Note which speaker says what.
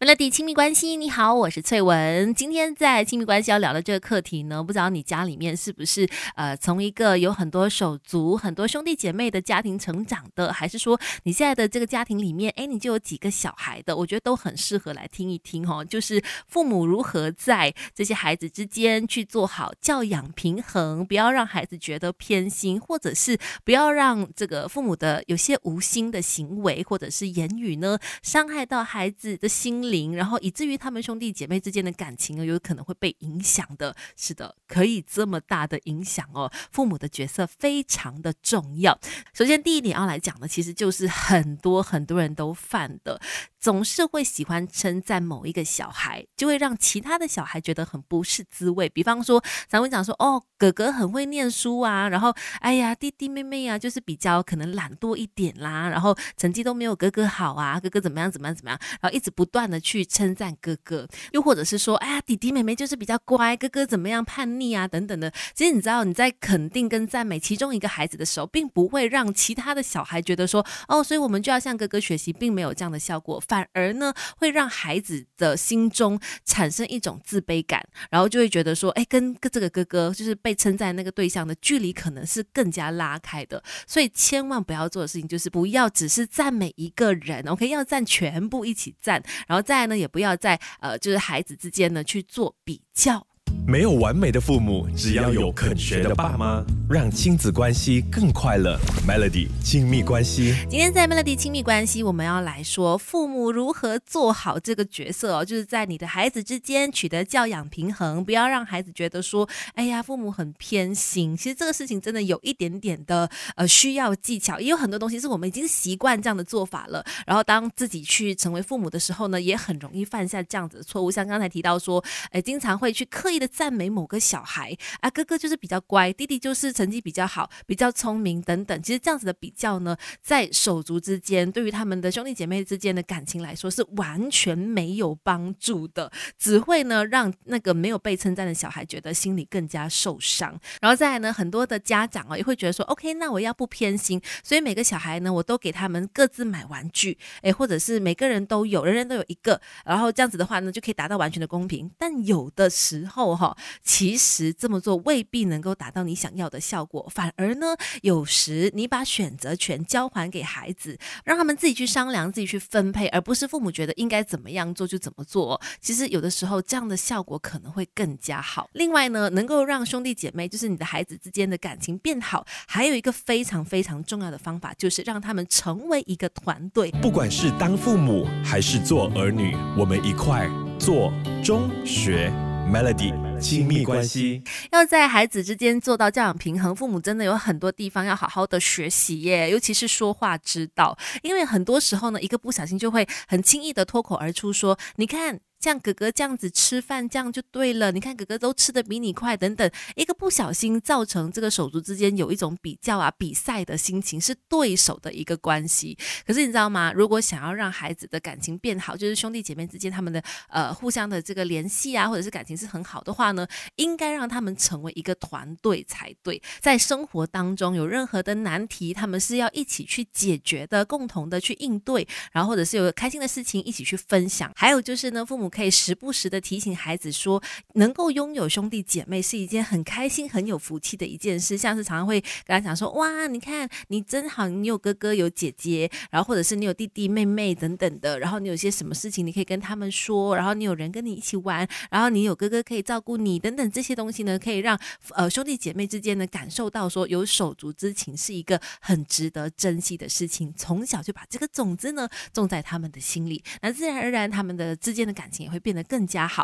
Speaker 1: Melody 亲密关系，你好，我是翠文。今天在亲密关系要聊的这个课题呢，不知道你家里面是不是呃从一个有很多手足、很多兄弟姐妹的家庭成长的，还是说你现在的这个家庭里面，哎，你就有几个小孩的？我觉得都很适合来听一听哦。就是父母如何在这些孩子之间去做好教养平衡，不要让孩子觉得偏心，或者是不要让这个父母的有些无心的行为或者是言语呢，伤害到孩子的心。然后以至于他们兄弟姐妹之间的感情呢，有可能会被影响的。是的，可以这么大的影响哦。父母的角色非常的重要。首先，第一点要来讲的，其实就是很多很多人都犯的。总是会喜欢称赞某一个小孩，就会让其他的小孩觉得很不是滋味。比方说，咱们讲说，哦，哥哥很会念书啊，然后，哎呀，弟弟妹妹啊，就是比较可能懒惰一点啦，然后成绩都没有哥哥好啊，哥哥怎么样怎么样怎么样，然后一直不断的去称赞哥哥，又或者是说，哎呀，弟弟妹妹就是比较乖，哥哥怎么样叛逆啊等等的。其实你知道，你在肯定跟赞美其中一个孩子的时候，并不会让其他的小孩觉得说，哦，所以我们就要向哥哥学习，并没有这样的效果。反而呢，会让孩子的心中产生一种自卑感，然后就会觉得说，哎，跟这个哥哥就是被称赞那个对象的距离可能是更加拉开的。所以千万不要做的事情就是不要只是赞美一个人，OK，要赞全部一起赞，然后再呢，也不要在呃，就是孩子之间呢去做比较。
Speaker 2: 没有完美的父母，只要有肯学的爸妈，让亲子关系更快乐。Melody 亲密关系，
Speaker 1: 今天在 Melody 亲密关系，我们要来说父母如何做好这个角色哦，就是在你的孩子之间取得教养平衡，不要让孩子觉得说，哎呀，父母很偏心。其实这个事情真的有一点点的呃需要技巧，也有很多东西是我们已经习惯这样的做法了。然后当自己去成为父母的时候呢，也很容易犯下这样子的错误。像刚才提到说，哎，经常会去刻意的。赞美某个小孩啊，哥哥就是比较乖，弟弟就是成绩比较好，比较聪明等等。其实这样子的比较呢，在手足之间，对于他们的兄弟姐妹之间的感情来说，是完全没有帮助的，只会呢让那个没有被称赞的小孩觉得心里更加受伤。然后再来呢，很多的家长哦也会觉得说，OK，那我要不偏心，所以每个小孩呢，我都给他们各自买玩具，诶，或者是每个人都有，人人都有一个，然后这样子的话呢，就可以达到完全的公平。但有的时候哈。其实这么做未必能够达到你想要的效果，反而呢，有时你把选择权交还给孩子，让他们自己去商量、自己去分配，而不是父母觉得应该怎么样做就怎么做。其实有的时候这样的效果可能会更加好。另外呢，能够让兄弟姐妹，就是你的孩子之间的感情变好，还有一个非常非常重要的方法，就是让他们成为一个团队。
Speaker 2: 不管是当父母还是做儿女，我们一块做中学。Melody 亲密关系，
Speaker 1: 要在孩子之间做到教养平衡，父母真的有很多地方要好好的学习耶，尤其是说话之道，因为很多时候呢，一个不小心就会很轻易的脱口而出说，你看。像哥哥这样子吃饭，这样就对了。你看哥哥都吃的比你快，等等，一个不小心造成这个手足之间有一种比较啊、比赛的心情，是对手的一个关系。可是你知道吗？如果想要让孩子的感情变好，就是兄弟姐妹之间他们的呃互相的这个联系啊，或者是感情是很好的话呢，应该让他们成为一个团队才对。在生活当中有任何的难题，他们是要一起去解决的，共同的去应对，然后或者是有开心的事情一起去分享。还有就是呢，父母。可以时不时的提醒孩子说，能够拥有兄弟姐妹是一件很开心、很有福气的一件事。像是常常会跟他讲说：“哇，你看你真好，你有哥哥有姐姐，然后或者是你有弟弟妹妹等等的，然后你有些什么事情你可以跟他们说，然后你有人跟你一起玩，然后你有哥哥可以照顾你等等这些东西呢，可以让呃兄弟姐妹之间呢感受到说有手足之情是一个很值得珍惜的事情。从小就把这个种子呢种在他们的心里，那自然而然他们的之间的感情也会变得更加好。